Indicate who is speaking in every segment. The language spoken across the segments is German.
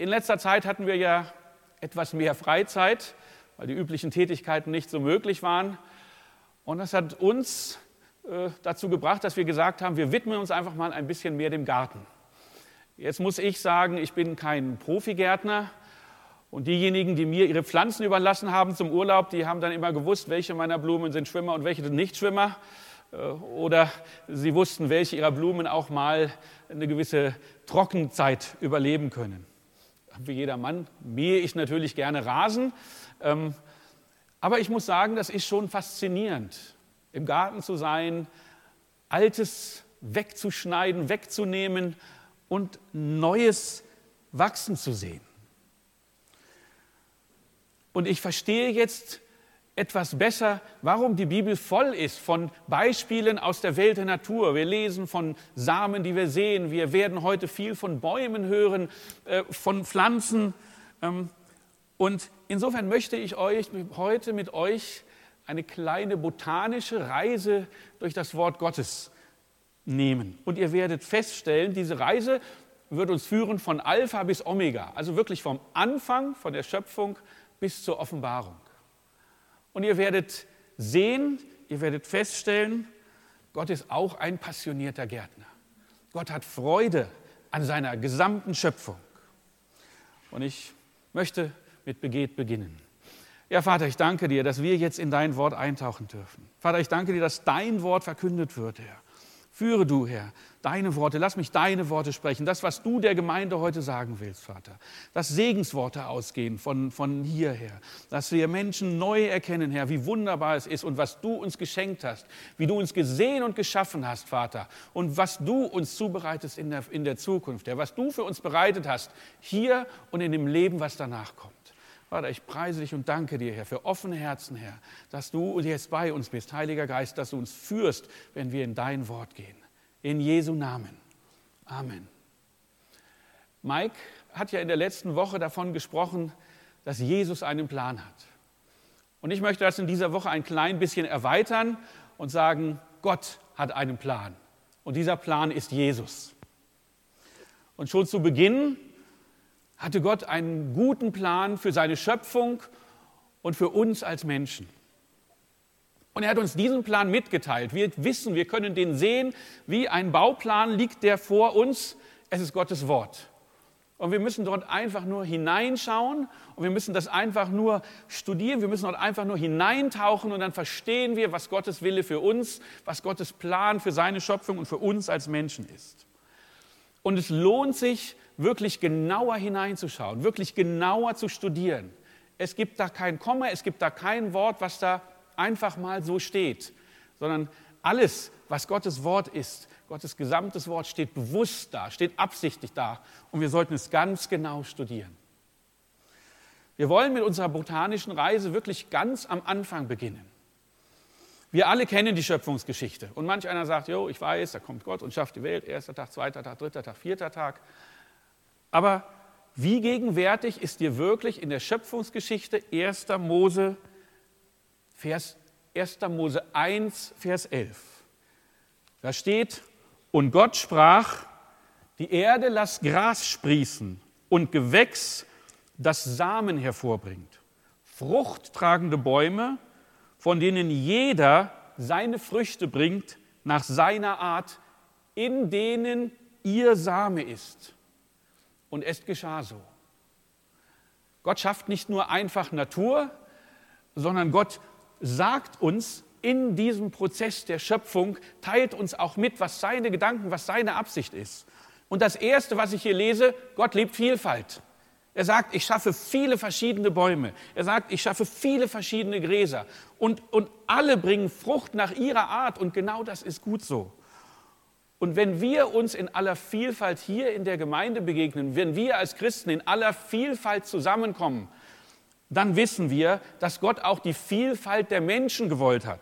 Speaker 1: in letzter Zeit hatten wir ja etwas mehr Freizeit, weil die üblichen Tätigkeiten nicht so möglich waren. Und das hat uns äh, dazu gebracht, dass wir gesagt haben, wir widmen uns einfach mal ein bisschen mehr dem Garten. Jetzt muss ich sagen, ich bin kein Profigärtner. Und diejenigen, die mir ihre Pflanzen überlassen haben zum Urlaub, die haben dann immer gewusst, welche meiner Blumen sind Schwimmer und welche sind Nichtschwimmer. Äh, oder sie wussten, welche ihrer Blumen auch mal eine gewisse Trockenzeit überleben können. Wie jeder Mann mähe ich natürlich gerne Rasen. Ähm, aber ich muss sagen, das ist schon faszinierend, im Garten zu sein, Altes wegzuschneiden, wegzunehmen und Neues wachsen zu sehen. Und ich verstehe jetzt etwas besser, warum die Bibel voll ist von Beispielen aus der Welt der Natur. Wir lesen von Samen, die wir sehen. Wir werden heute viel von Bäumen hören, äh, von Pflanzen. Ähm, und insofern möchte ich euch heute mit euch eine kleine botanische Reise durch das Wort Gottes nehmen. Und ihr werdet feststellen, diese Reise wird uns führen von Alpha bis Omega, also wirklich vom Anfang, von der Schöpfung bis zur Offenbarung. Und ihr werdet sehen, ihr werdet feststellen, Gott ist auch ein passionierter Gärtner. Gott hat Freude an seiner gesamten Schöpfung. Und ich möchte mit Begeht beginnen. Ja, Vater, ich danke dir, dass wir jetzt in dein Wort eintauchen dürfen. Vater, ich danke dir, dass dein Wort verkündet wird, Herr. Führe du, Herr, deine Worte, lass mich deine Worte sprechen, das, was du der Gemeinde heute sagen willst, Vater. Dass Segensworte ausgehen von, von hierher, dass wir Menschen neu erkennen, Herr, wie wunderbar es ist und was du uns geschenkt hast, wie du uns gesehen und geschaffen hast, Vater, und was du uns zubereitest in der, in der Zukunft, Herr, was du für uns bereitet hast, hier und in dem Leben, was danach kommt. Vater, ich preise dich und danke dir, Herr, für offene Herzen, Herr, dass du jetzt bei uns bist, Heiliger Geist, dass du uns führst, wenn wir in dein Wort gehen. In Jesu Namen. Amen. Mike hat ja in der letzten Woche davon gesprochen, dass Jesus einen Plan hat. Und ich möchte das in dieser Woche ein klein bisschen erweitern und sagen, Gott hat einen Plan. Und dieser Plan ist Jesus. Und schon zu Beginn hatte Gott einen guten Plan für seine Schöpfung und für uns als Menschen. Und er hat uns diesen Plan mitgeteilt. Wir wissen, wir können den sehen, wie ein Bauplan liegt der vor uns. Es ist Gottes Wort. Und wir müssen dort einfach nur hineinschauen und wir müssen das einfach nur studieren. Wir müssen dort einfach nur hineintauchen und dann verstehen wir, was Gottes Wille für uns, was Gottes Plan für seine Schöpfung und für uns als Menschen ist. Und es lohnt sich, wirklich genauer hineinzuschauen, wirklich genauer zu studieren. Es gibt da kein Komma, es gibt da kein Wort, was da einfach mal so steht, sondern alles, was Gottes Wort ist, Gottes gesamtes Wort steht bewusst da, steht absichtlich da und wir sollten es ganz genau studieren. Wir wollen mit unserer botanischen Reise wirklich ganz am Anfang beginnen. Wir alle kennen die Schöpfungsgeschichte. Und manch einer sagt, jo, ich weiß, da kommt Gott und schafft die Welt, erster Tag, zweiter Tag, dritter Tag, vierter Tag. Aber wie gegenwärtig ist dir wirklich in der Schöpfungsgeschichte 1. Mose, Vers, 1. Mose 1, Vers 11? Da steht, und Gott sprach, die Erde lass Gras sprießen und Gewächs, das Samen hervorbringt, fruchttragende Bäume, von denen jeder seine Früchte bringt nach seiner Art, in denen ihr Same ist und es geschah so. Gott schafft nicht nur einfach Natur, sondern Gott sagt uns in diesem Prozess der Schöpfung, teilt uns auch mit, was seine Gedanken, was seine Absicht ist. Und das Erste, was ich hier lese, Gott liebt Vielfalt. Er sagt, ich schaffe viele verschiedene Bäume. Er sagt, ich schaffe viele verschiedene Gräser. Und, und alle bringen Frucht nach ihrer Art. Und genau das ist gut so. Und wenn wir uns in aller Vielfalt hier in der Gemeinde begegnen, wenn wir als Christen in aller Vielfalt zusammenkommen, dann wissen wir, dass Gott auch die Vielfalt der Menschen gewollt hat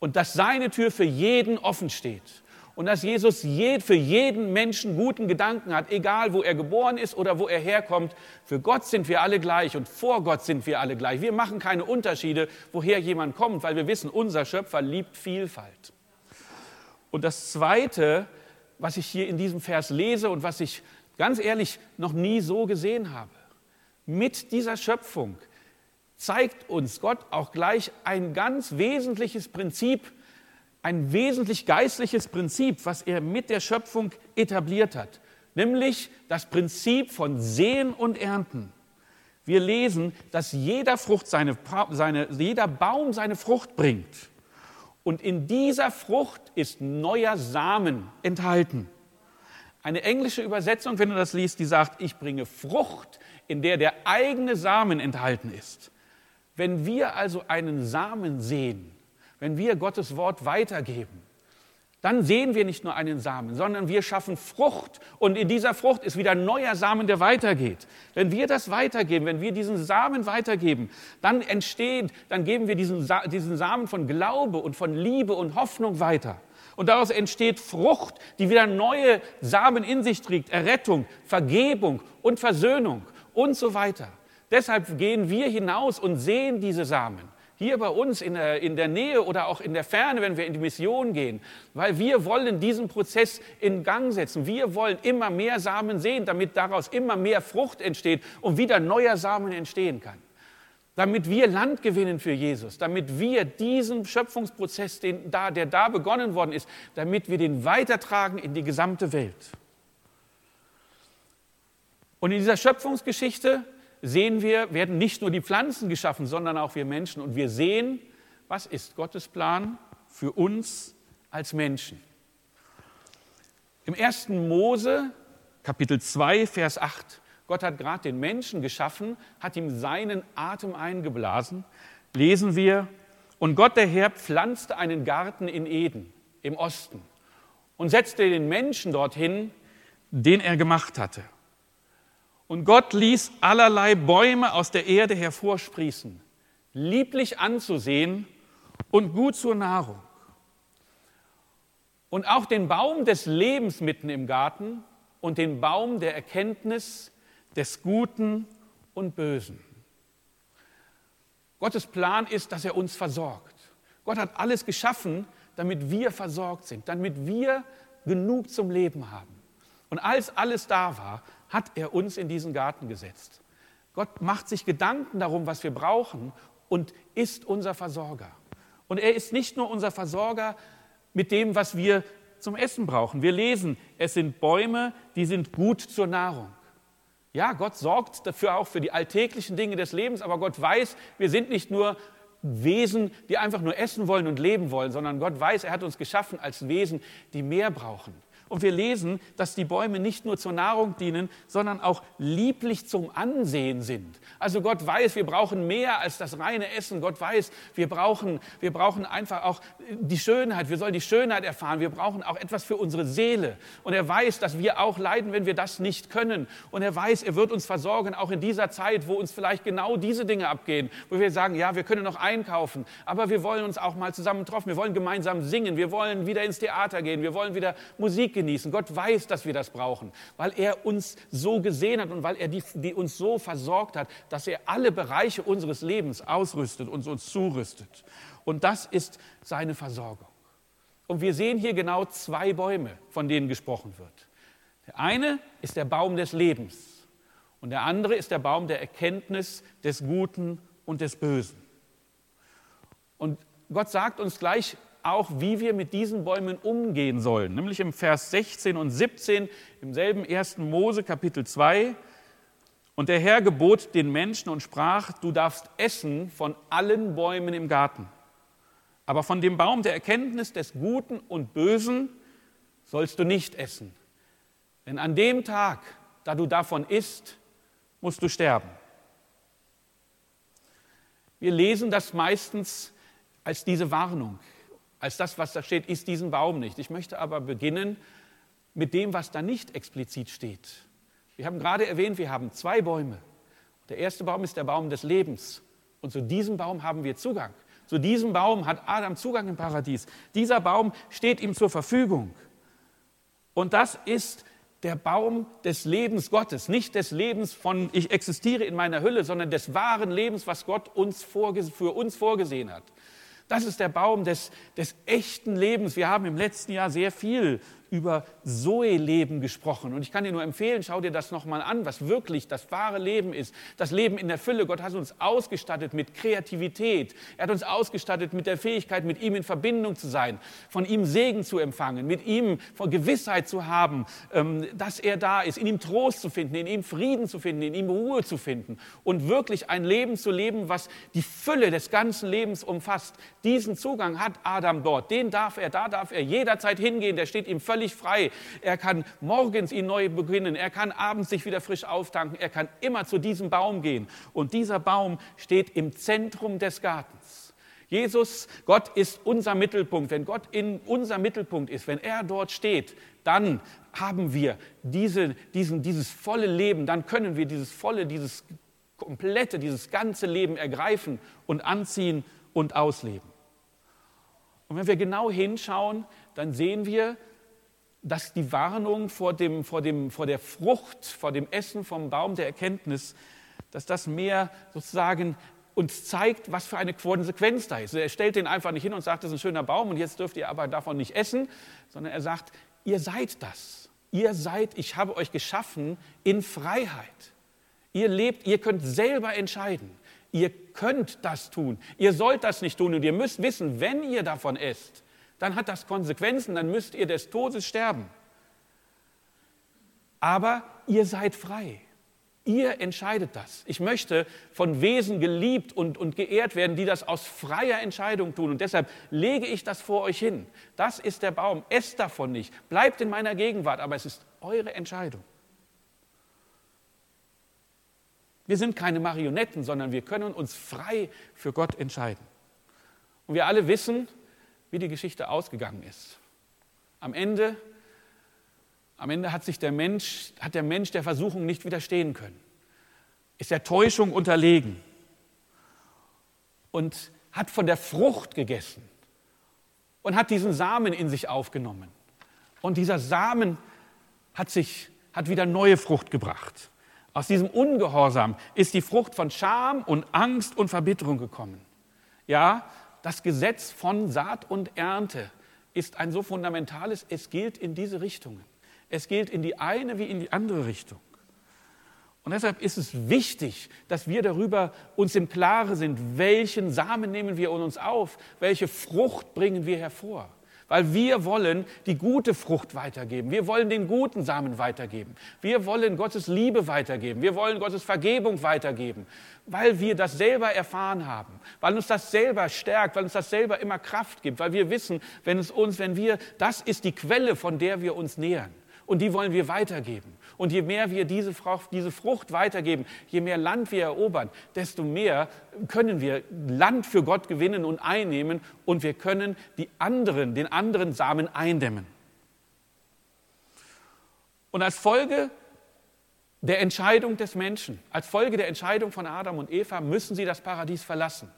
Speaker 1: und dass seine Tür für jeden offen steht und dass Jesus für jeden Menschen guten Gedanken hat, egal wo er geboren ist oder wo er herkommt. Für Gott sind wir alle gleich und vor Gott sind wir alle gleich. Wir machen keine Unterschiede, woher jemand kommt, weil wir wissen, unser Schöpfer liebt Vielfalt. Und das Zweite, was ich hier in diesem Vers lese und was ich ganz ehrlich noch nie so gesehen habe. Mit dieser Schöpfung zeigt uns Gott auch gleich ein ganz wesentliches Prinzip, ein wesentlich geistliches Prinzip, was er mit der Schöpfung etabliert hat, nämlich das Prinzip von Sehen und Ernten. Wir lesen, dass jeder, Frucht seine, seine, jeder Baum seine Frucht bringt. Und in dieser Frucht ist neuer Samen enthalten. Eine englische Übersetzung, wenn du das liest, die sagt, ich bringe Frucht, in der der eigene Samen enthalten ist. Wenn wir also einen Samen sehen, wenn wir Gottes Wort weitergeben, dann sehen wir nicht nur einen Samen, sondern wir schaffen Frucht und in dieser Frucht ist wieder neuer Samen, der weitergeht. Wenn wir das weitergeben, wenn wir diesen Samen weitergeben, dann entsteht, dann geben wir diesen, diesen Samen von Glaube und von Liebe und Hoffnung weiter. Und daraus entsteht Frucht, die wieder neue Samen in sich trägt, Errettung, Vergebung und Versöhnung und so weiter. Deshalb gehen wir hinaus und sehen diese Samen hier bei uns in der, in der Nähe oder auch in der Ferne, wenn wir in die Mission gehen, weil wir wollen diesen Prozess in Gang setzen. Wir wollen immer mehr Samen sehen, damit daraus immer mehr Frucht entsteht und wieder neuer Samen entstehen kann. Damit wir Land gewinnen für Jesus, damit wir diesen Schöpfungsprozess, den da, der da begonnen worden ist, damit wir den weitertragen in die gesamte Welt. Und in dieser Schöpfungsgeschichte sehen wir, werden nicht nur die Pflanzen geschaffen, sondern auch wir Menschen. Und wir sehen, was ist Gottes Plan für uns als Menschen. Im 1. Mose, Kapitel 2, Vers 8, Gott hat gerade den Menschen geschaffen, hat ihm seinen Atem eingeblasen, lesen wir, und Gott der Herr pflanzte einen Garten in Eden im Osten und setzte den Menschen dorthin, den er gemacht hatte. Und Gott ließ allerlei Bäume aus der Erde hervorsprießen, lieblich anzusehen und gut zur Nahrung. Und auch den Baum des Lebens mitten im Garten und den Baum der Erkenntnis des Guten und Bösen. Gottes Plan ist, dass er uns versorgt. Gott hat alles geschaffen, damit wir versorgt sind, damit wir genug zum Leben haben. Und als alles da war, hat er uns in diesen Garten gesetzt. Gott macht sich Gedanken darum, was wir brauchen und ist unser Versorger. Und er ist nicht nur unser Versorger mit dem, was wir zum Essen brauchen. Wir lesen, es sind Bäume, die sind gut zur Nahrung. Ja, Gott sorgt dafür auch für die alltäglichen Dinge des Lebens, aber Gott weiß, wir sind nicht nur Wesen, die einfach nur essen wollen und leben wollen, sondern Gott weiß, er hat uns geschaffen als Wesen, die mehr brauchen. Und wir lesen, dass die Bäume nicht nur zur Nahrung dienen, sondern auch lieblich zum Ansehen sind. Also Gott weiß, wir brauchen mehr als das reine Essen. Gott weiß, wir brauchen, wir brauchen einfach auch die Schönheit. Wir sollen die Schönheit erfahren. Wir brauchen auch etwas für unsere Seele. Und er weiß, dass wir auch leiden, wenn wir das nicht können. Und er weiß, er wird uns versorgen, auch in dieser Zeit, wo uns vielleicht genau diese Dinge abgehen, wo wir sagen, ja, wir können noch einkaufen, aber wir wollen uns auch mal zusammen treffen. Wir wollen gemeinsam singen. Wir wollen wieder ins Theater gehen. Wir wollen wieder Musik genießen. Gott weiß, dass wir das brauchen, weil er uns so gesehen hat und weil er die, die uns so versorgt hat, dass er alle Bereiche unseres Lebens ausrüstet und uns zurüstet. Und das ist seine Versorgung. Und wir sehen hier genau zwei Bäume, von denen gesprochen wird. Der eine ist der Baum des Lebens und der andere ist der Baum der Erkenntnis des Guten und des Bösen. Und Gott sagt uns gleich auch, wie wir mit diesen Bäumen umgehen sollen. Nämlich im Vers 16 und 17 im selben 1. Mose Kapitel 2. Und der Herr gebot den Menschen und sprach, du darfst essen von allen Bäumen im Garten. Aber von dem Baum der Erkenntnis des Guten und Bösen sollst du nicht essen. Denn an dem Tag, da du davon isst, musst du sterben. Wir lesen das meistens als diese Warnung als das, was da steht, ist diesen Baum nicht. Ich möchte aber beginnen mit dem, was da nicht explizit steht. Wir haben gerade erwähnt, wir haben zwei Bäume. Der erste Baum ist der Baum des Lebens. Und zu diesem Baum haben wir Zugang. Zu diesem Baum hat Adam Zugang im Paradies. Dieser Baum steht ihm zur Verfügung. Und das ist der Baum des Lebens Gottes, nicht des Lebens von ich existiere in meiner Hülle, sondern des wahren Lebens, was Gott uns für uns vorgesehen hat. Das ist der Baum des, des echten Lebens. Wir haben im letzten Jahr sehr viel über Zoe-Leben gesprochen. Und ich kann dir nur empfehlen, schau dir das nochmal an, was wirklich das wahre Leben ist. Das Leben in der Fülle. Gott hat uns ausgestattet mit Kreativität. Er hat uns ausgestattet mit der Fähigkeit, mit ihm in Verbindung zu sein, von ihm Segen zu empfangen, mit ihm von Gewissheit zu haben, ähm, dass er da ist, in ihm Trost zu finden, in ihm Frieden zu finden, in ihm Ruhe zu finden und wirklich ein Leben zu leben, was die Fülle des ganzen Lebens umfasst. Diesen Zugang hat Adam dort. Den darf er, da darf er jederzeit hingehen. Der steht ihm völlig völlig frei. Er kann morgens ihn neu beginnen. Er kann abends sich wieder frisch auftanken. Er kann immer zu diesem Baum gehen. Und dieser Baum steht im Zentrum des Gartens. Jesus, Gott ist unser Mittelpunkt. Wenn Gott in unser Mittelpunkt ist, wenn er dort steht, dann haben wir diese, diesen, dieses volle Leben, dann können wir dieses volle, dieses komplette, dieses ganze Leben ergreifen und anziehen und ausleben. Und wenn wir genau hinschauen, dann sehen wir, dass die Warnung vor, dem, vor, dem, vor der Frucht, vor dem Essen vom Baum der Erkenntnis, dass das mehr sozusagen uns zeigt, was für eine Konsequenz da ist. Er stellt den einfach nicht hin und sagt, das ist ein schöner Baum und jetzt dürft ihr aber davon nicht essen, sondern er sagt, ihr seid das. Ihr seid, ich habe euch geschaffen in Freiheit. Ihr lebt, ihr könnt selber entscheiden. Ihr könnt das tun. Ihr sollt das nicht tun und ihr müsst wissen, wenn ihr davon esst, dann hat das Konsequenzen, dann müsst ihr des Todes sterben. Aber ihr seid frei. Ihr entscheidet das. Ich möchte von Wesen geliebt und, und geehrt werden, die das aus freier Entscheidung tun. Und deshalb lege ich das vor euch hin. Das ist der Baum. Esst davon nicht. Bleibt in meiner Gegenwart, aber es ist eure Entscheidung. Wir sind keine Marionetten, sondern wir können uns frei für Gott entscheiden. Und wir alle wissen, wie die Geschichte ausgegangen ist. Am Ende, am Ende hat sich der Mensch, hat der Mensch der Versuchung nicht widerstehen können, ist der Täuschung unterlegen und hat von der Frucht gegessen und hat diesen Samen in sich aufgenommen. Und dieser Samen hat sich hat wieder neue Frucht gebracht. Aus diesem Ungehorsam ist die Frucht von Scham und Angst und Verbitterung gekommen. Ja, das Gesetz von Saat und Ernte ist ein so fundamentales, es gilt in diese Richtungen. Es gilt in die eine wie in die andere Richtung. Und deshalb ist es wichtig, dass wir darüber uns im Klaren sind, welchen Samen nehmen wir in uns auf, welche Frucht bringen wir hervor weil wir wollen die gute Frucht weitergeben. Wir wollen den guten Samen weitergeben. Wir wollen Gottes Liebe weitergeben. Wir wollen Gottes Vergebung weitergeben, weil wir das selber erfahren haben, weil uns das selber stärkt, weil uns das selber immer Kraft gibt, weil wir wissen, wenn es uns, wenn wir, das ist die Quelle, von der wir uns nähern. Und die wollen wir weitergeben. Und je mehr wir diese Frucht, weitergeben, je mehr Land wir erobern, desto mehr können wir Land für Gott gewinnen und einnehmen und wir können die anderen, den anderen Samen eindämmen. Und als Folge der Entscheidung des Menschen, als Folge der Entscheidung von Adam und Eva müssen sie das Paradies verlassen.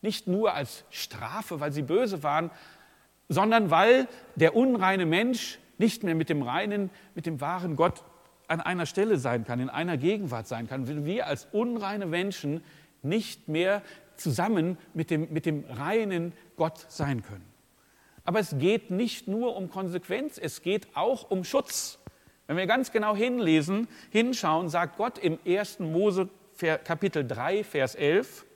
Speaker 1: Nicht nur als Strafe, weil sie böse waren, sondern weil der unreine Mensch nicht mehr mit dem reinen, mit dem wahren Gott an einer Stelle sein kann, in einer Gegenwart sein kann, wenn wir als unreine Menschen nicht mehr zusammen mit dem, mit dem reinen Gott sein können. Aber es geht nicht nur um Konsequenz, es geht auch um Schutz. Wenn wir ganz genau hinlesen, hinschauen, sagt Gott im 1. Mose Kapitel 3, Vers 11,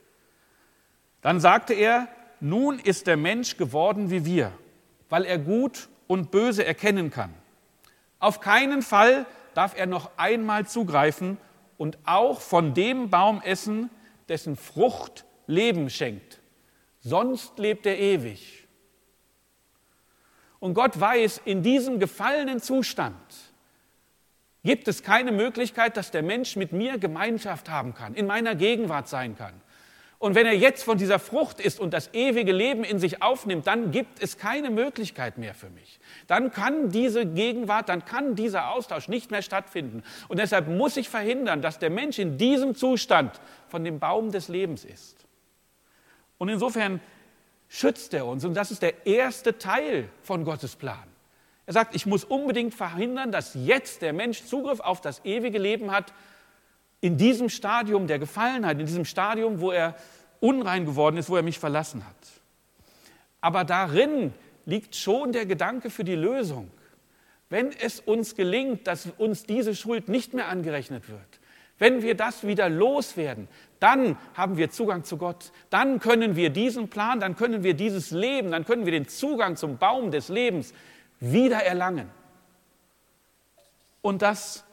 Speaker 1: dann sagte er, nun ist der Mensch geworden wie wir, weil er gut und böse erkennen kann. Auf keinen Fall darf er noch einmal zugreifen und auch von dem Baum essen, dessen Frucht Leben schenkt. Sonst lebt er ewig. Und Gott weiß, in diesem gefallenen Zustand gibt es keine Möglichkeit, dass der Mensch mit mir Gemeinschaft haben kann, in meiner Gegenwart sein kann. Und wenn er jetzt von dieser Frucht isst und das ewige Leben in sich aufnimmt, dann gibt es keine Möglichkeit mehr für mich. Dann kann diese Gegenwart, dann kann dieser Austausch nicht mehr stattfinden. Und deshalb muss ich verhindern, dass der Mensch in diesem Zustand von dem Baum des Lebens ist. Und insofern schützt er uns. Und das ist der erste Teil von Gottes Plan. Er sagt, ich muss unbedingt verhindern, dass jetzt der Mensch Zugriff auf das ewige Leben hat, in diesem Stadium der Gefallenheit, in diesem Stadium, wo er unrein geworden ist, wo er mich verlassen hat. Aber darin liegt schon der Gedanke für die Lösung. wenn es uns gelingt, dass uns diese Schuld nicht mehr angerechnet wird, wenn wir das wieder loswerden, dann haben wir Zugang zu Gott. Dann können wir diesen Plan, dann können wir dieses Leben, dann können wir den Zugang zum Baum des Lebens wieder erlangen. Und das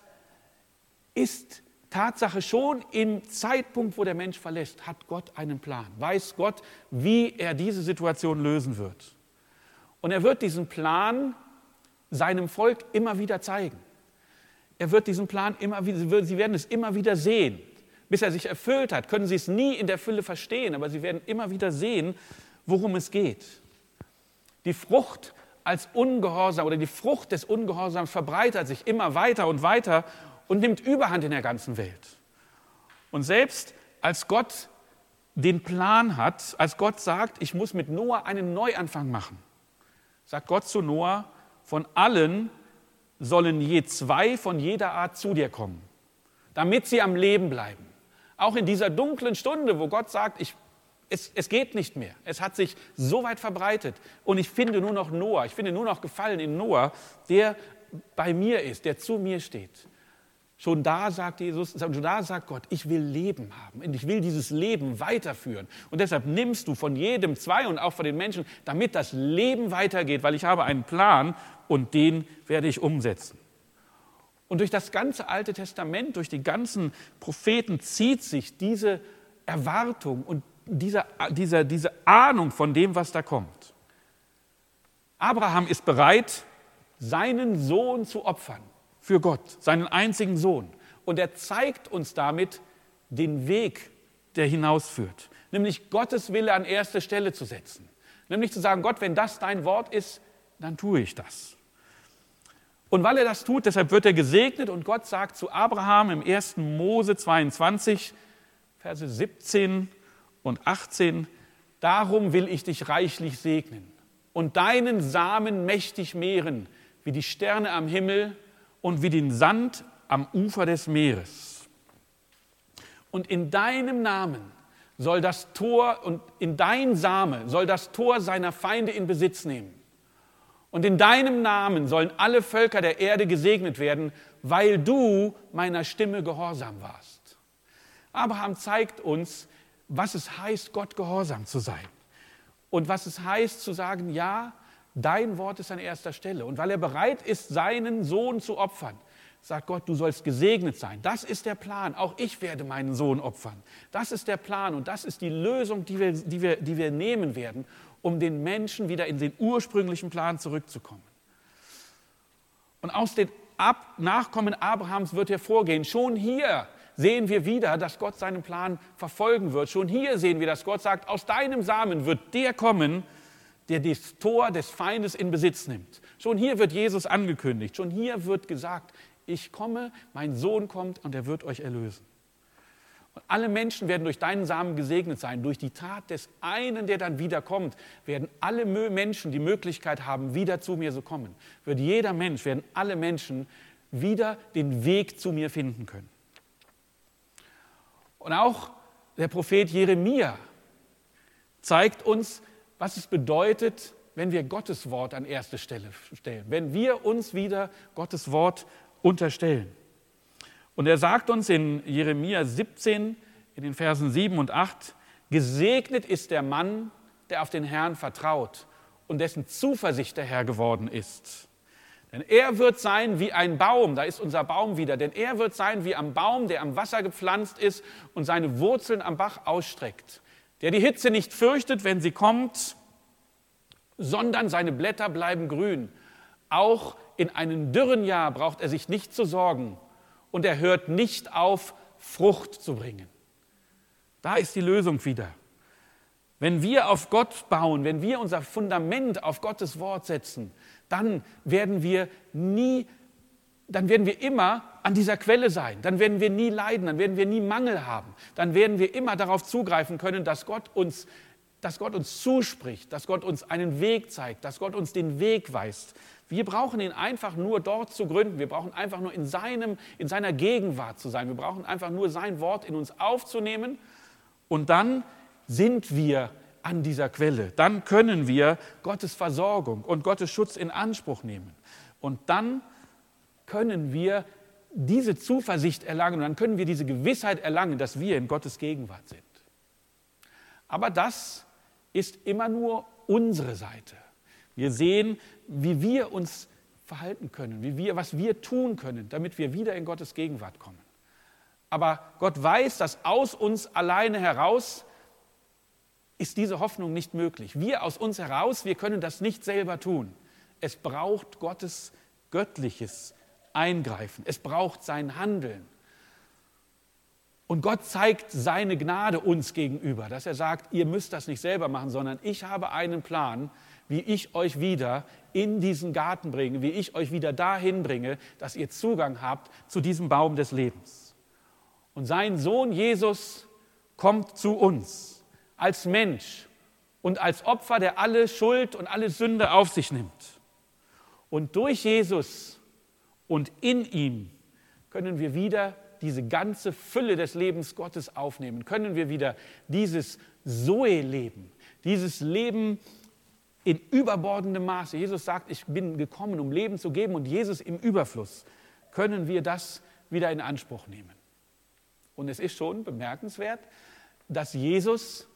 Speaker 1: ist Tatsache schon im Zeitpunkt, wo der Mensch verlässt, hat Gott einen Plan. Weiß Gott, wie er diese Situation lösen wird. Und er wird diesen Plan seinem Volk immer wieder zeigen. Er wird diesen Plan immer wieder, sie werden es immer wieder sehen. Bis er sich erfüllt hat, können sie es nie in der Fülle verstehen, aber sie werden immer wieder sehen, worum es geht. Die Frucht als Ungehorsam oder die Frucht des Ungehorsams verbreitert sich immer weiter und weiter und nimmt Überhand in der ganzen Welt. Und selbst als Gott den Plan hat, als Gott sagt, ich muss mit Noah einen Neuanfang machen, sagt Gott zu Noah, von allen sollen je zwei von jeder Art zu dir kommen, damit sie am Leben bleiben. Auch in dieser dunklen Stunde, wo Gott sagt, ich, es, es geht nicht mehr. Es hat sich so weit verbreitet. Und ich finde nur noch Noah, ich finde nur noch Gefallen in Noah, der bei mir ist, der zu mir steht. Schon da sagt Jesus, schon da sagt Gott, ich will Leben haben und ich will dieses Leben weiterführen. Und deshalb nimmst du von jedem zwei und auch von den Menschen, damit das Leben weitergeht, weil ich habe einen Plan und den werde ich umsetzen. Und durch das ganze Alte Testament, durch die ganzen Propheten zieht sich diese Erwartung und diese, diese, diese Ahnung von dem, was da kommt. Abraham ist bereit, seinen Sohn zu opfern für Gott, seinen einzigen Sohn. Und er zeigt uns damit den Weg, der hinausführt, nämlich Gottes Wille an erste Stelle zu setzen. Nämlich zu sagen, Gott, wenn das dein Wort ist, dann tue ich das. Und weil er das tut, deshalb wird er gesegnet und Gott sagt zu Abraham im 1. Mose 22, Verse 17 und 18, darum will ich dich reichlich segnen und deinen Samen mächtig mehren, wie die Sterne am Himmel und wie den Sand am Ufer des Meeres. Und in deinem Namen soll das Tor und in dein Same soll das Tor seiner Feinde in Besitz nehmen. Und in deinem Namen sollen alle Völker der Erde gesegnet werden, weil du meiner Stimme gehorsam warst. Abraham zeigt uns, was es heißt, Gott gehorsam zu sein. Und was es heißt zu sagen, ja, dein Wort ist an erster Stelle. Und weil er bereit ist, seinen Sohn zu opfern, sagt Gott, du sollst gesegnet sein. Das ist der Plan. Auch ich werde meinen Sohn opfern. Das ist der Plan und das ist die Lösung, die wir, die wir, die wir nehmen werden, um den Menschen wieder in den ursprünglichen Plan zurückzukommen. Und aus den Ab Nachkommen Abrahams wird hervorgehen, schon hier sehen wir wieder, dass Gott seinen Plan verfolgen wird. Schon hier sehen wir, dass Gott sagt, aus deinem Samen wird der kommen, der das Tor des Feindes in Besitz nimmt. Schon hier wird Jesus angekündigt. Schon hier wird gesagt, ich komme, mein Sohn kommt und er wird euch erlösen. Und alle Menschen werden durch deinen Samen gesegnet sein. Durch die Tat des einen, der dann wiederkommt, werden alle Menschen die Möglichkeit haben, wieder zu mir zu kommen. Wird jeder Mensch, werden alle Menschen wieder den Weg zu mir finden können. Und auch der Prophet Jeremia zeigt uns, was es bedeutet, wenn wir Gottes Wort an erste Stelle stellen, wenn wir uns wieder Gottes Wort unterstellen. Und er sagt uns in Jeremia 17, in den Versen 7 und 8, gesegnet ist der Mann, der auf den Herrn vertraut und dessen Zuversicht der Herr geworden ist. Denn er wird sein wie ein Baum, da ist unser Baum wieder, denn er wird sein wie ein Baum, der am Wasser gepflanzt ist und seine Wurzeln am Bach ausstreckt, der die Hitze nicht fürchtet, wenn sie kommt, sondern seine Blätter bleiben grün. Auch in einem dürren Jahr braucht er sich nicht zu sorgen, und er hört nicht auf, Frucht zu bringen. Da ist die Lösung wieder. Wenn wir auf Gott bauen, wenn wir unser Fundament auf Gottes Wort setzen, dann werden wir nie, dann werden wir immer an dieser Quelle sein. Dann werden wir nie leiden, dann werden wir nie Mangel haben. Dann werden wir immer darauf zugreifen können, dass Gott uns, dass Gott uns zuspricht, dass Gott uns einen Weg zeigt, dass Gott uns den Weg weist, wir brauchen ihn einfach nur dort zu gründen. Wir brauchen einfach nur in, seinem, in seiner Gegenwart zu sein. Wir brauchen einfach nur sein Wort in uns aufzunehmen. Und dann sind wir an dieser Quelle. Dann können wir Gottes Versorgung und Gottes Schutz in Anspruch nehmen. Und dann können wir diese Zuversicht erlangen und dann können wir diese Gewissheit erlangen, dass wir in Gottes Gegenwart sind. Aber das ist immer nur unsere Seite. Wir sehen, wie wir uns verhalten können, wie wir, was wir tun können, damit wir wieder in Gottes Gegenwart kommen. Aber Gott weiß, dass aus uns alleine heraus ist diese Hoffnung nicht möglich. Wir aus uns heraus, wir können das nicht selber tun. Es braucht Gottes göttliches Eingreifen. Es braucht sein Handeln. Und Gott zeigt seine Gnade uns gegenüber, dass er sagt, ihr müsst das nicht selber machen, sondern ich habe einen Plan, wie ich euch wieder in diesen Garten bringe, wie ich euch wieder dahin bringe, dass ihr Zugang habt zu diesem Baum des Lebens. Und sein Sohn Jesus kommt zu uns als Mensch und als Opfer, der alle Schuld und alle Sünde auf sich nimmt. Und durch Jesus und in ihm können wir wieder diese ganze Fülle des Lebens Gottes aufnehmen, können wir wieder dieses Zoe-Leben, dieses Leben in überbordendem Maße. Jesus sagt, ich bin gekommen, um Leben zu geben und Jesus im Überfluss, können wir das wieder in Anspruch nehmen. Und es ist schon bemerkenswert, dass Jesus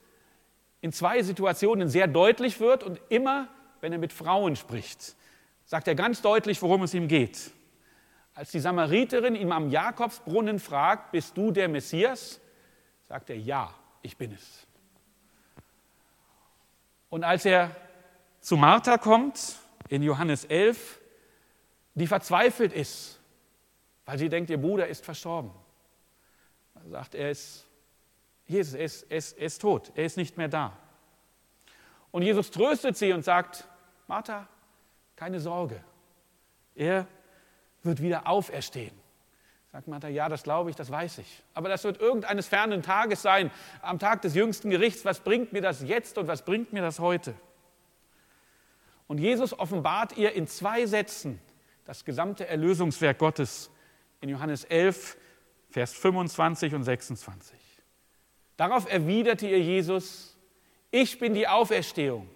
Speaker 1: in zwei Situationen sehr deutlich wird und immer, wenn er mit Frauen spricht, sagt er ganz deutlich, worum es ihm geht. Als die Samariterin ihm am Jakobsbrunnen fragt, bist du der Messias? sagt er, ja, ich bin es. Und als er zu Martha kommt, in Johannes 11, die verzweifelt ist, weil sie denkt, ihr Bruder ist verstorben, sagt er ist, Jesus er ist, er ist, er ist tot, er ist nicht mehr da. Und Jesus tröstet sie und sagt, Martha, keine Sorge, er wird wieder auferstehen. Sagt Martha, ja, das glaube ich, das weiß ich. Aber das wird irgendeines fernen Tages sein, am Tag des jüngsten Gerichts. Was bringt mir das jetzt und was bringt mir das heute? Und Jesus offenbart ihr in zwei Sätzen das gesamte Erlösungswerk Gottes in Johannes 11, Vers 25 und 26. Darauf erwiderte ihr Jesus, ich bin die Auferstehung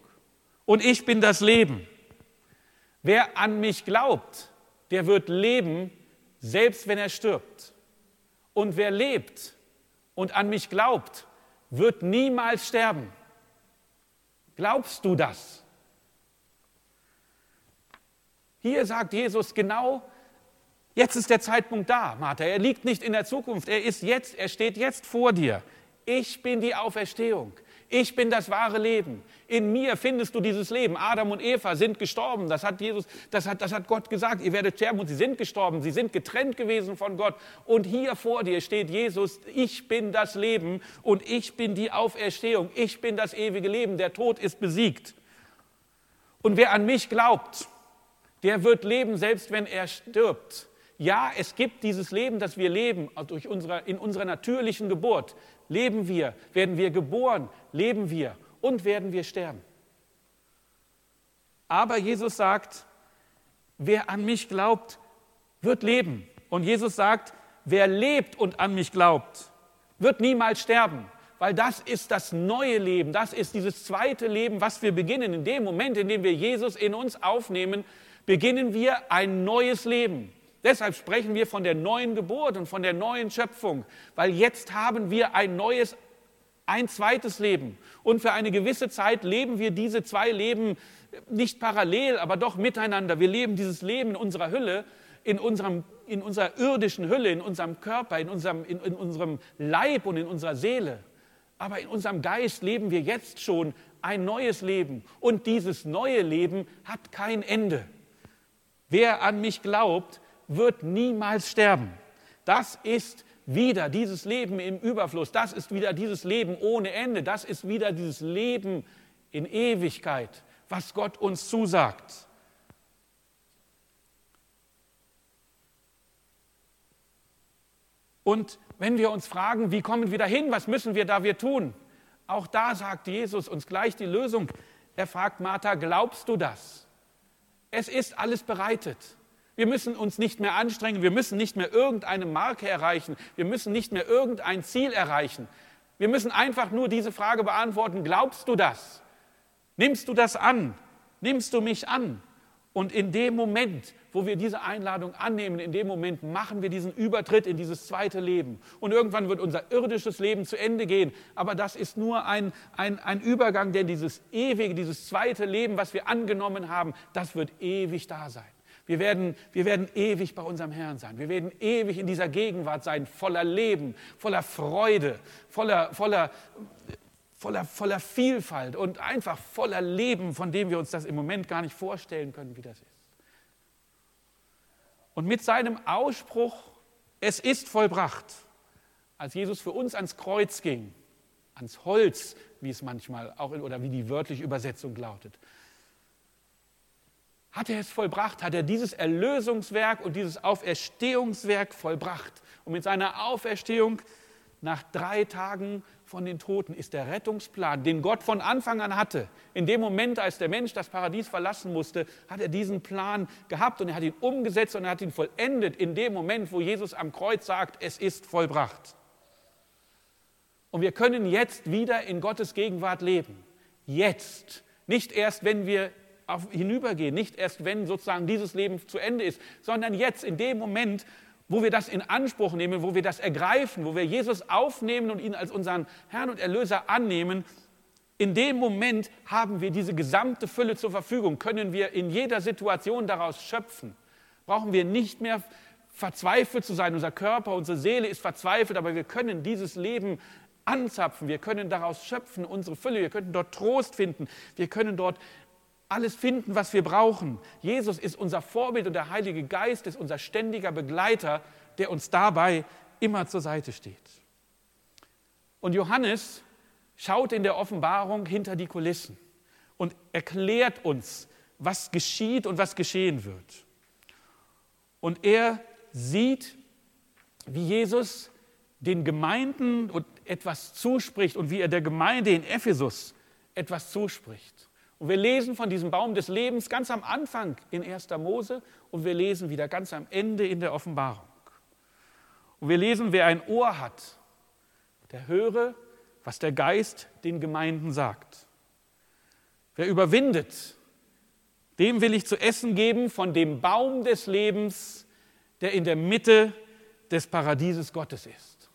Speaker 1: und ich bin das Leben. Wer an mich glaubt, der wird leben, selbst wenn er stirbt. Und wer lebt und an mich glaubt, wird niemals sterben. Glaubst du das? Hier sagt Jesus genau, jetzt ist der Zeitpunkt da, Martha. Er liegt nicht in der Zukunft, er ist jetzt, er steht jetzt vor dir. Ich bin die Auferstehung. Ich bin das wahre Leben. In mir findest du dieses Leben. Adam und Eva sind gestorben. Das hat Jesus, das hat, das hat Gott gesagt. Ihr werdet sterben und sie sind gestorben. Sie sind getrennt gewesen von Gott. Und hier vor dir steht Jesus. Ich bin das Leben und ich bin die Auferstehung. Ich bin das ewige Leben. Der Tod ist besiegt. Und wer an mich glaubt, der wird leben, selbst wenn er stirbt. Ja, es gibt dieses Leben, das wir leben durch unsere, in unserer natürlichen Geburt leben wir, werden wir geboren, leben wir und werden wir sterben. Aber Jesus sagt, wer an mich glaubt, wird leben. Und Jesus sagt, wer lebt und an mich glaubt, wird niemals sterben, weil das ist das neue Leben, das ist dieses zweite Leben, was wir beginnen. In dem Moment, in dem wir Jesus in uns aufnehmen, beginnen wir ein neues Leben. Deshalb sprechen wir von der neuen Geburt und von der neuen Schöpfung, weil jetzt haben wir ein neues, ein zweites Leben. Und für eine gewisse Zeit leben wir diese zwei Leben nicht parallel, aber doch miteinander. Wir leben dieses Leben in unserer Hülle, in, unserem, in unserer irdischen Hülle, in unserem Körper, in unserem, in, in unserem Leib und in unserer Seele. Aber in unserem Geist leben wir jetzt schon ein neues Leben. Und dieses neue Leben hat kein Ende. Wer an mich glaubt, wird niemals sterben. Das ist wieder dieses Leben im Überfluss. Das ist wieder dieses Leben ohne Ende. Das ist wieder dieses Leben in Ewigkeit, was Gott uns zusagt. Und wenn wir uns fragen, wie kommen wir dahin, was müssen wir da wir tun? Auch da sagt Jesus uns gleich die Lösung. Er fragt Martha, glaubst du das? Es ist alles bereitet. Wir müssen uns nicht mehr anstrengen, wir müssen nicht mehr irgendeine Marke erreichen, wir müssen nicht mehr irgendein Ziel erreichen. Wir müssen einfach nur diese Frage beantworten, glaubst du das? Nimmst du das an? Nimmst du mich an? Und in dem Moment, wo wir diese Einladung annehmen, in dem Moment machen wir diesen Übertritt in dieses zweite Leben. Und irgendwann wird unser irdisches Leben zu Ende gehen. Aber das ist nur ein, ein, ein Übergang, denn dieses ewige, dieses zweite Leben, was wir angenommen haben, das wird ewig da sein. Wir werden, wir werden ewig bei unserem Herrn sein. Wir werden ewig in dieser Gegenwart sein, voller Leben, voller Freude, voller, voller, voller, voller Vielfalt und einfach voller Leben, von dem wir uns das im Moment gar nicht vorstellen können, wie das ist. Und mit seinem Ausspruch, es ist vollbracht, als Jesus für uns ans Kreuz ging, ans Holz, wie es manchmal auch oder wie die wörtliche Übersetzung lautet, hat er es vollbracht, hat er dieses Erlösungswerk und dieses Auferstehungswerk vollbracht. Und mit seiner Auferstehung nach drei Tagen von den Toten ist der Rettungsplan, den Gott von Anfang an hatte. In dem Moment, als der Mensch das Paradies verlassen musste, hat er diesen Plan gehabt und er hat ihn umgesetzt und er hat ihn vollendet in dem Moment, wo Jesus am Kreuz sagt, es ist vollbracht. Und wir können jetzt wieder in Gottes Gegenwart leben. Jetzt. Nicht erst, wenn wir auf, hinübergehen, nicht erst, wenn sozusagen dieses Leben zu Ende ist, sondern jetzt, in dem Moment, wo wir das in Anspruch nehmen, wo wir das ergreifen, wo wir Jesus aufnehmen und ihn als unseren Herrn und Erlöser annehmen, in dem Moment haben wir diese gesamte Fülle zur Verfügung, können wir in jeder Situation daraus schöpfen. Brauchen wir nicht mehr verzweifelt zu sein. Unser Körper, unsere Seele ist verzweifelt, aber wir können dieses Leben anzapfen, wir können daraus schöpfen, unsere Fülle, wir können dort Trost finden, wir können dort alles finden, was wir brauchen. Jesus ist unser Vorbild und der Heilige Geist ist unser ständiger Begleiter, der uns dabei immer zur Seite steht. Und Johannes schaut in der Offenbarung hinter die Kulissen und erklärt uns, was geschieht und was geschehen wird. Und er sieht, wie Jesus den Gemeinden etwas zuspricht und wie er der Gemeinde in Ephesus etwas zuspricht. Und wir lesen von diesem Baum des Lebens ganz am Anfang in 1. Mose und wir lesen wieder ganz am Ende in der Offenbarung. Und wir lesen, wer ein Ohr hat, der höre, was der Geist den Gemeinden sagt. Wer überwindet, dem will ich zu essen geben von dem Baum des Lebens, der in der Mitte des Paradieses Gottes ist.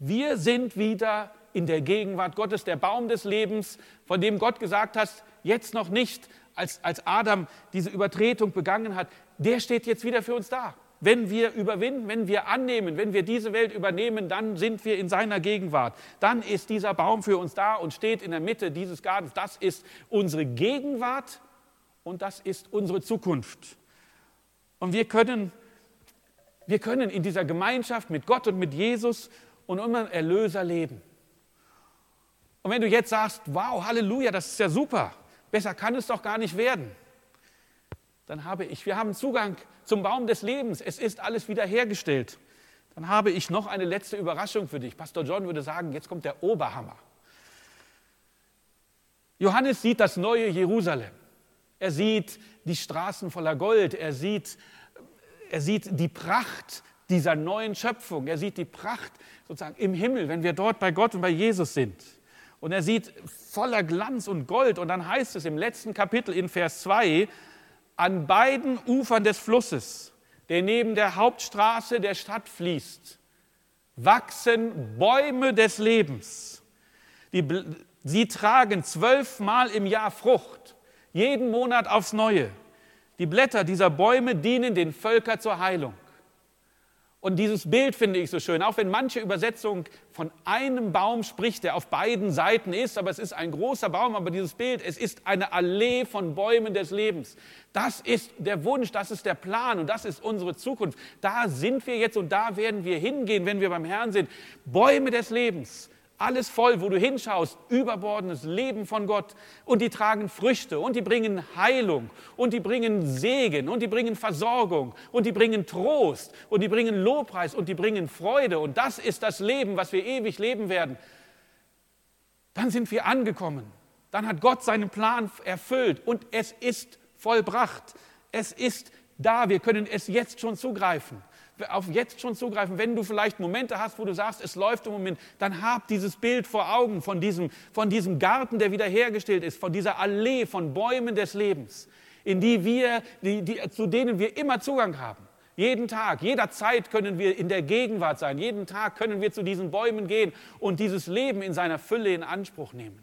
Speaker 1: Wir sind wieder in der Gegenwart Gottes, der Baum des Lebens, von dem Gott gesagt hat, jetzt noch nicht, als, als Adam diese Übertretung begangen hat, der steht jetzt wieder für uns da. Wenn wir überwinden, wenn wir annehmen, wenn wir diese Welt übernehmen, dann sind wir in seiner Gegenwart. Dann ist dieser Baum für uns da und steht in der Mitte dieses Gartens. Das ist unsere Gegenwart und das ist unsere Zukunft. Und wir können, wir können in dieser Gemeinschaft mit Gott und mit Jesus und unserem Erlöser leben. Und wenn du jetzt sagst, wow, Halleluja, das ist ja super, Besser kann es doch gar nicht werden. Dann habe ich, wir haben Zugang zum Baum des Lebens. Es ist alles wiederhergestellt. Dann habe ich noch eine letzte Überraschung für dich. Pastor John würde sagen, jetzt kommt der Oberhammer. Johannes sieht das neue Jerusalem. Er sieht die Straßen voller Gold. Er sieht, er sieht die Pracht dieser neuen Schöpfung. Er sieht die Pracht sozusagen im Himmel, wenn wir dort bei Gott und bei Jesus sind. Und er sieht voller Glanz und Gold. Und dann heißt es im letzten Kapitel in Vers 2, an beiden Ufern des Flusses, der neben der Hauptstraße der Stadt fließt, wachsen Bäume des Lebens. Die, sie tragen zwölfmal im Jahr Frucht, jeden Monat aufs Neue. Die Blätter dieser Bäume dienen den Völkern zur Heilung. Und dieses Bild finde ich so schön, auch wenn manche Übersetzung von einem Baum spricht, der auf beiden Seiten ist, aber es ist ein großer Baum, aber dieses Bild, es ist eine Allee von Bäumen des Lebens. Das ist der Wunsch, das ist der Plan und das ist unsere Zukunft. Da sind wir jetzt und da werden wir hingehen, wenn wir beim Herrn sind. Bäume des Lebens. Alles voll, wo du hinschaust, überbordendes Leben von Gott. Und die tragen Früchte und die bringen Heilung und die bringen Segen und die bringen Versorgung und die bringen Trost und die bringen Lobpreis und die bringen Freude. Und das ist das Leben, was wir ewig leben werden. Dann sind wir angekommen. Dann hat Gott seinen Plan erfüllt und es ist vollbracht. Es ist da. Wir können es jetzt schon zugreifen auf jetzt schon zugreifen. Wenn du vielleicht Momente hast, wo du sagst, es läuft im Moment, dann hab dieses Bild vor Augen von diesem, von diesem Garten, der wiederhergestellt ist, von dieser Allee von Bäumen des Lebens. in die wir, die, die, zu denen wir immer Zugang haben. Jeden Tag, jederzeit können wir in der Gegenwart sein. Jeden Tag können wir zu diesen Bäumen gehen und dieses Leben in seiner Fülle in Anspruch nehmen.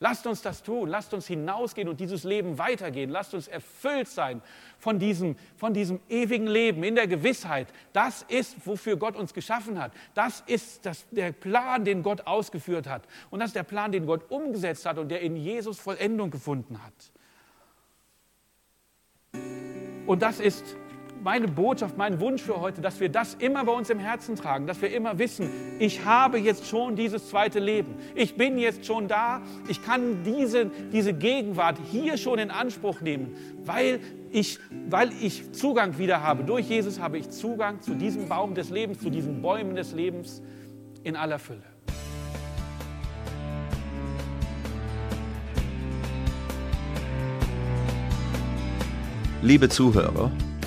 Speaker 1: Lasst uns das tun, lasst uns hinausgehen und dieses Leben weitergehen. Lasst uns erfüllt sein von diesem, von diesem ewigen Leben in der Gewissheit. Das ist, wofür Gott uns geschaffen hat. Das ist das, der Plan, den Gott ausgeführt hat. Und das ist der Plan, den Gott umgesetzt hat und der in Jesus Vollendung gefunden hat. Und das ist meine Botschaft, mein Wunsch für heute, dass wir das immer bei uns im Herzen tragen, dass wir immer wissen, ich habe jetzt schon dieses zweite Leben. Ich bin jetzt schon da. Ich kann diese, diese Gegenwart hier schon in Anspruch nehmen, weil ich, weil ich Zugang wieder habe. Durch Jesus habe ich Zugang zu diesem Baum des Lebens, zu diesen Bäumen des Lebens in aller Fülle.
Speaker 2: Liebe Zuhörer,